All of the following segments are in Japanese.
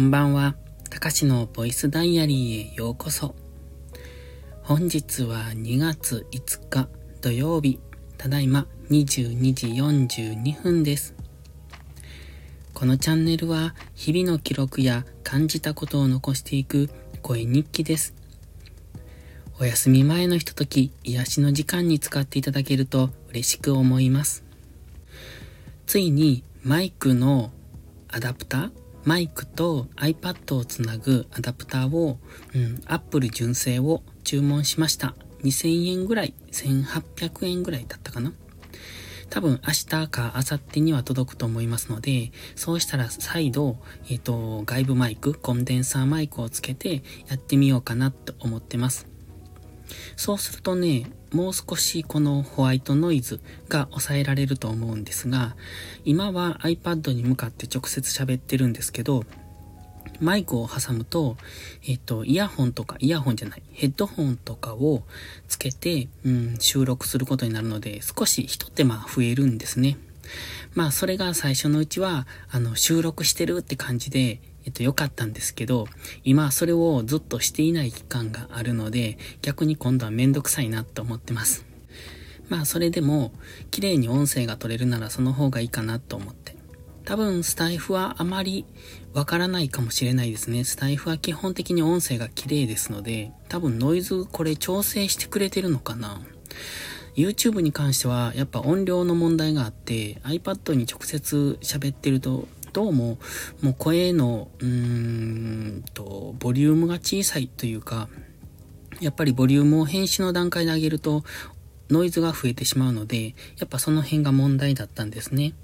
んばんは。たかしのボイスダイアリーへようこそ。本日は2月5日土曜日、ただいま22時42分です。このチャンネルは日々の記録や感じたことを残していく声日記です。お休み前のひととき、癒しの時間に使っていただけると嬉しく思います。ついにマイクのアダプターマイクと iPad をつなぐアダプターを、うん、Apple 純正を注文しました。2000円ぐらい、1800円ぐらいだったかな。多分明日か明後日には届くと思いますので、そうしたら再度、えっ、ー、と、外部マイク、コンデンサーマイクをつけてやってみようかなと思ってます。そうするとね、もう少しこのホワイトノイズが抑えられると思うんですが、今は iPad に向かって直接喋ってるんですけど、マイクを挟むと、えっと、イヤホンとか、イヤホンじゃない、ヘッドホンとかをつけて、うん、収録することになるので、少し一手間増えるんですね。まあ、それが最初のうちは、あの、収録してるって感じで、えっと、良かったんですけど、今それをずっとしていない期間があるので、逆に今度はめんどくさいなと思ってます。まあ、それでも、綺麗に音声が取れるならその方がいいかなと思って。多分、スタイフはあまりわからないかもしれないですね。スタイフは基本的に音声が綺麗ですので、多分ノイズこれ調整してくれてるのかな YouTube に関してはやっぱ音量の問題があって iPad に直接喋ってるとどうも、もう声の、うーんと、ボリュームが小さいというか、やっぱりボリュームを編集の段階で上げると、ノイズが増えてしまうので、やっぱその辺が問題だったんですね。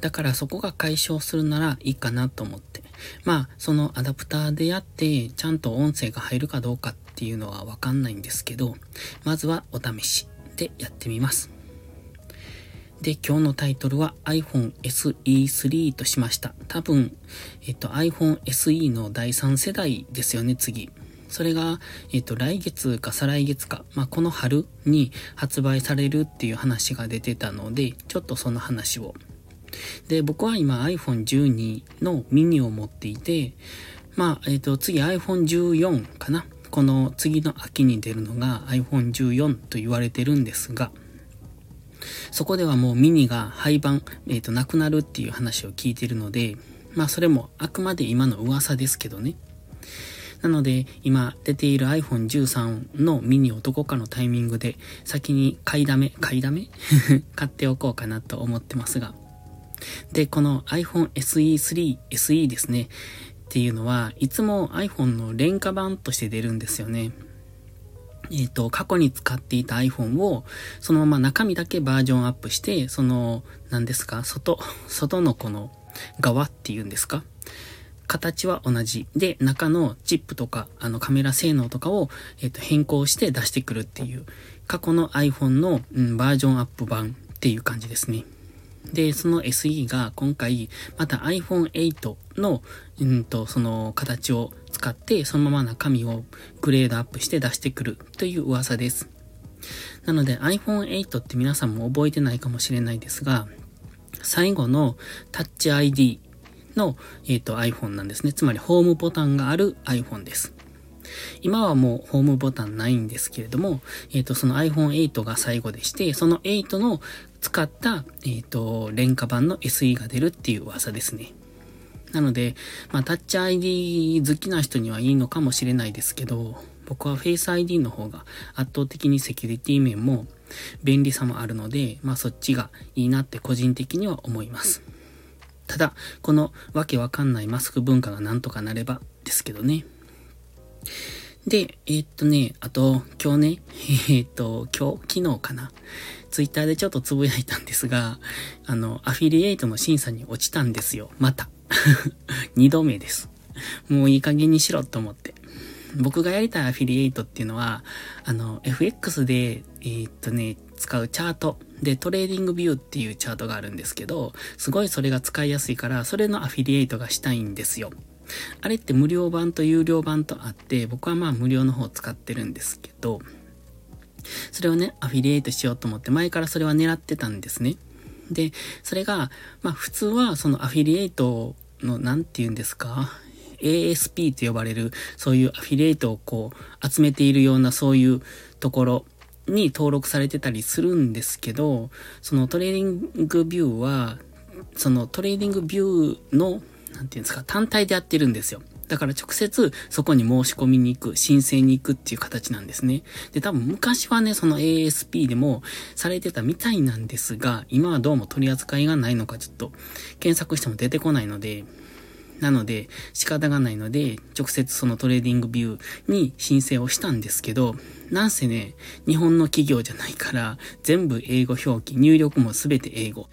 だからそこが解消するならいいかなと思って。まあ、そのアダプターでやって、ちゃんと音声が入るかどうかっていうのはわかんないんですけど、まずはお試しでやってみます。で、今日のタイトルは iPhone SE3 としました。多分、えっと iPhone SE の第3世代ですよね、次。それが、えっと、来月か再来月か、まあ、この春に発売されるっていう話が出てたので、ちょっとその話を。で、僕は今 iPhone12 のミニを持っていて、まあ、えっと、次 iPhone14 かな。この次の秋に出るのが iPhone14 と言われてるんですが、そこではもうミニが廃盤、えっ、ー、と、なくなるっていう話を聞いてるので、まあそれもあくまで今の噂ですけどね。なので、今出ている iPhone 13のミニをどこかのタイミングで先に買いだめ、買いだめ？買っておこうかなと思ってますが。で、この iPhone SE3、SE ですね。っていうのは、いつも iPhone の廉価版として出るんですよね。えっ、ー、と、過去に使っていた iPhone を、そのまま中身だけバージョンアップして、その、何ですか、外、外のこの側っていうんですか形は同じ。で、中のチップとか、あのカメラ性能とかを、えっ、ー、と変更して出してくるっていう、過去の iPhone の、うん、バージョンアップ版っていう感じですね。で、その SE が今回、また iPhone 8の、うんと、その形を使って、そのまま中身をグレードアップして出してくるという噂です。なので iPhone 8って皆さんも覚えてないかもしれないですが、最後の Touch ID の、えっ、ー、と iPhone なんですね。つまりホームボタンがある iPhone です。今はもうホームボタンないんですけれども、えっ、ー、と、その iPhone 8が最後でして、その8の使った、えっ、ー、と、廉価版の SE が出るっていう噂ですね。なので、まあ、タッチ ID 好きな人にはいいのかもしれないですけど、僕は Face ID の方が圧倒的にセキュリティ面も便利さもあるので、まあそっちがいいなって個人的には思います。ただ、このわけわかんないマスク文化がなんとかなればですけどね。で、えー、っとね、あと、今日ね、えー、っと、今日、昨日かな。ツイッターでちょっとつぶやいたんですが、あの、アフィリエイトの審査に落ちたんですよ。また。二度目です。もういい加減にしろと思って。僕がやりたいアフィリエイトっていうのは、あの、FX で、えー、っとね、使うチャートで TradingView っていうチャートがあるんですけど、すごいそれが使いやすいから、それのアフィリエイトがしたいんですよ。あれって無料版と有料版とあって、僕はまあ無料の方を使ってるんですけど、それをね、アフィリエイトしようと思って前からそれは狙ってたんですね。で、それが、まあ普通はそのアフィリエイトの、なんて言うんですか？ASP と呼ばれる、そういうアフィリエイトをこう、集めているようなそういうところに登録されてたりするんですけど、その TradingViewは、その TradingViewの、なんていうんですか、単体でやってるんですよ。だから直接そこに申し込みに行く、申請に行くっていう形なんですね。で、多分昔はね、その ASP でもされてたみたいなんですが、今はどうも取り扱いがないのかちょっと検索しても出てこないので、なので仕方がないので、直接そのトレーディングビューに申請をしたんですけど、なんせね、日本の企業じゃないから、全部英語表記、入力もすべて英語。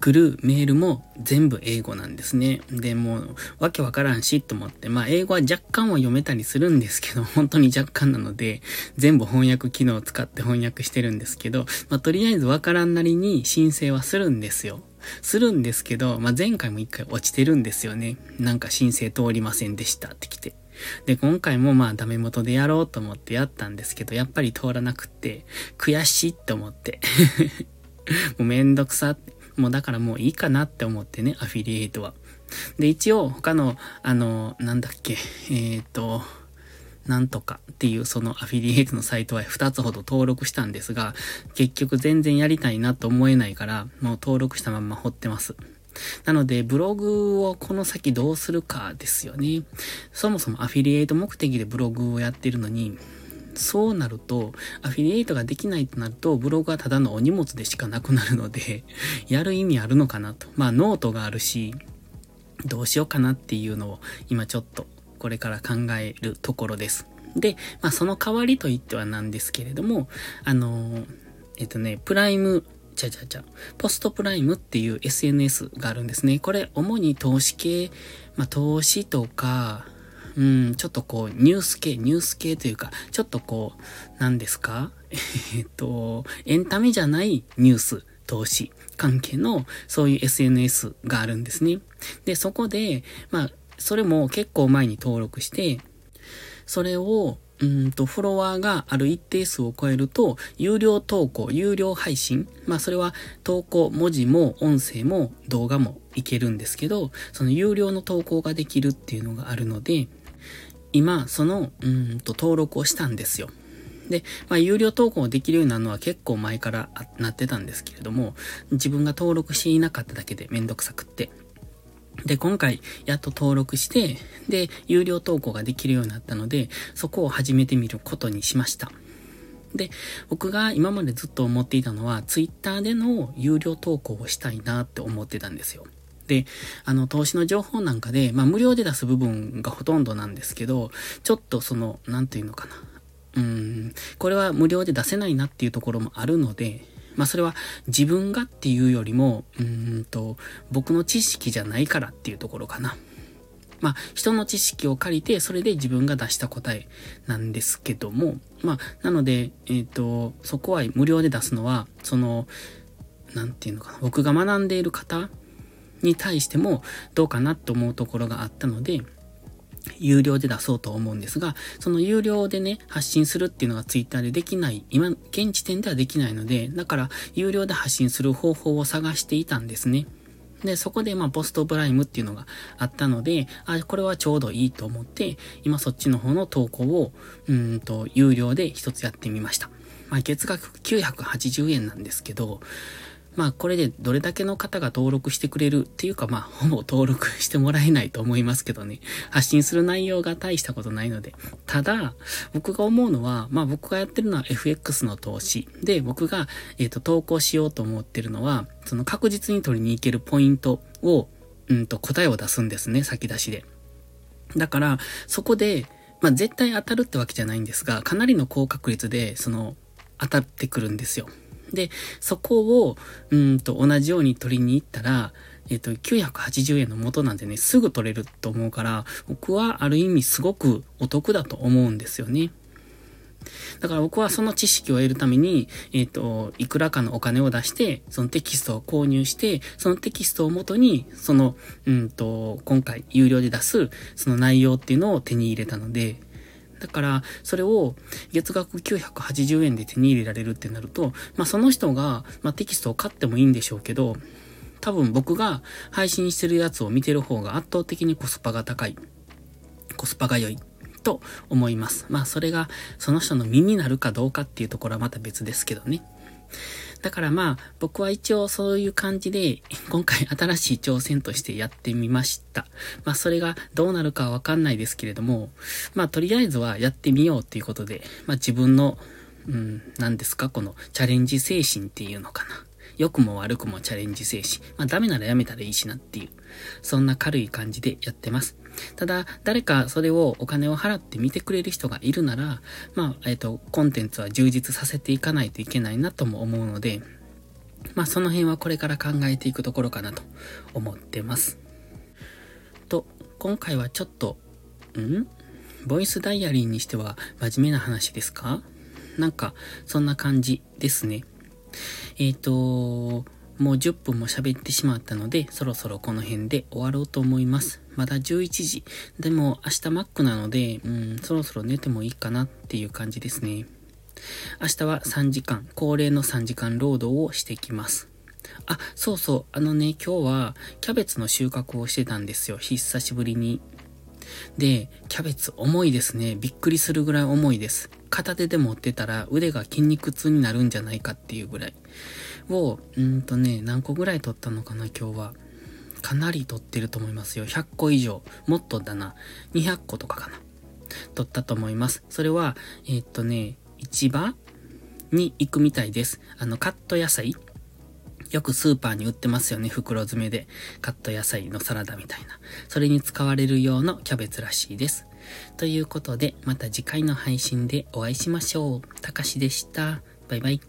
来るメールも全部英語なんですね。で、もう、わけわからんし、と思って、まあ、英語は若干は読めたりするんですけど、本当に若干なので、全部翻訳機能を使って翻訳してるんですけど、まあ、とりあえずわからんなりに申請はするんですよ。するんですけど、まあ、前回も一回落ちてるんですよね。なんか申請通りませんでしたって来て。で、今回もまあダメ元でやろうと思ってやったんですけど、やっぱり通らなくって、悔しいって思って。もうめんどくさって。もうだからもういいかなって思ってね、アフィリエイトは。で、一応他の、あの、なんだっけ、えっ、ー、と、なんとかっていうそのアフィリエイトのサイトは2つほど登録したんですが、結局全然やりたいなと思えないから、もう登録したまんま放ってます。なので、ブログをこの先どうするかですよね。そもそもアフィリエイト目的でブログをやってるのに、そうなると、アフィリエイトができないとなると、ブログはただのお荷物でしかなくなるので、やる意味あるのかなと。まあ、ノートがあるし、どうしようかなっていうのを、今ちょっと、これから考えるところです。で、まあ、その代わりといってはなんですけれども、あのえっとね、プライム、ちゃちゃちゃ、ポストプライムっていう SNS があるんですね。これ、主に投資系、まあ、投資とか、うん、ちょっとこう、ニュース系、ニュース系というか、ちょっとこう、何ですか？えっと、エンタメじゃないニュース、投資関係の、そういう SNS があるんですね。で、そこで、まあ、それも結構前に登録して、それを、うんと、フォロワーがある一定数を超えると、有料投稿、有料配信。まあ、それは投稿、文字も音声も動画もいけるんですけど、その有料の投稿ができるっていうのがあるので、今、その、うんと登録をしたんですよ。で、まあ、有料投稿できるようになるのは結構前からなってたんですけれども、自分が登録していなかっただけでめんどくさくって。で、今回、やっと登録して、で、有料投稿ができるようになったので、そこを始めてみることにしました。で、僕が今までずっと思っていたのは、ツイッターでの有料投稿をしたいなって思ってたんですよ。で、あの、投資の情報なんかで、まあ、無料で出す部分がほとんどなんですけど、ちょっとその、なんていうのかな。うん、これは無料で出せないなっていうところもあるので、まあそれは自分がっていうよりも、うんと、僕の知識じゃないからっていうところかな。まあ人の知識を借りて、それで自分が出した答えなんですけども、まあなので、えっ、ー、と、そこは無料で出すのは、その、なんていうのかな、僕が学んでいる方に対してもどうかなと思うところがあったので、有料で出そうと思うんですが、その有料でね、発信するっていうのがツイッターでできない、今、現時点ではできないので、だから有料で発信する方法を探していたんですね。で、そこでまあポストプライムっていうのがあったので、あ、これはちょうどいいと思って、今そっちの方の投稿を、うんと、有料で一つやってみました。まあ月額980円なんですけど、まあこれでどれだけの方が登録してくれるっていうかまあ ほぼ登録してもらえないと思いますけどね。発信する内容が大したことないので。ただ、僕が思うのは、まあ僕がやってるのは FX の投資。で、僕が、えっ、と投稿しようと思ってるのは、その確実に取りに行けるポイントを、うんと答えを出すんですね、先出しで。だから、そこで、まあ絶対当たるってわけじゃないんですが、かなりの高確率で、その、当たってくるんですよ。で、そこを、うんと同じように取りに行ったら、えっ、と、980円の元なんでね、すぐ取れると思うから、僕はある意味すごくお得だと思うんですよね。だから僕はその知識を得るために、えっ、と、いくらかのお金を出して、そのテキストを購入して、そのテキストをもとに、その、うんと、今回有料で出す、その内容っていうのを手に入れたので、だから、それを月額980円で手に入れられるってなると、まあその人が、まあテキストを買ってもいいんでしょうけど、多分僕が配信してるやつを見てる方が圧倒的にコスパが高い。コスパが良いと思います。まあそれがその人の身になるかどうかっていうところはまた別ですけどね。だからまあ、僕は一応そういう感じで、今回新しい挑戦としてやってみました。まあ、それがどうなるかわかんないですけれども、まあ、とりあえずはやってみようっていうことで、まあ、自分の、うん、何ですか、このチャレンジ精神っていうのかな。良くも悪くもチャレンジ精神。まあダメならやめたらいいしなっていう、そんな軽い感じでやってます。ただ、誰かそれをお金を払って見てくれる人がいるなら、まあ、えっ、ー、と、コンテンツは充実させていかないといけないなとも思うので、まあその辺はこれから考えていくところかなと思ってます。と、今回はちょっと、ん？ボイスダイアリーにしては真面目な話ですか？なんか、そんな感じですね。えっ、ー、と、もう10分も喋ってしまったので、そろそろこの辺で終わろうと思います。まだ11時。でも明日マックなので、うん、そろそろ寝てもいいかなっていう感じですね。明日は3時間、恒例の3時間労働をしてきます。あ、そうそう、あのね、今日はキャベツの収穫をしてたんですよ。久しぶりに。で、キャベツ重いですね。びっくりするぐらい重いです。片手で持ってたら腕が筋肉痛になるんじゃないかっていうぐらい。を、うんとね、何個ぐらい取ったのかな、今日は。かなり取ってると思いますよ。100個以上。もっとだな。200個とかかな。取ったと思います。それは、えー、っとね、市場に行くみたいです。あの、カット野菜よくスーパーに売ってますよね、袋詰めで。カット野菜のサラダみたいな。それに使われる用のキャベツらしいです。ということで、また次回の配信でお会いしましょう。たかしでした。バイバイ。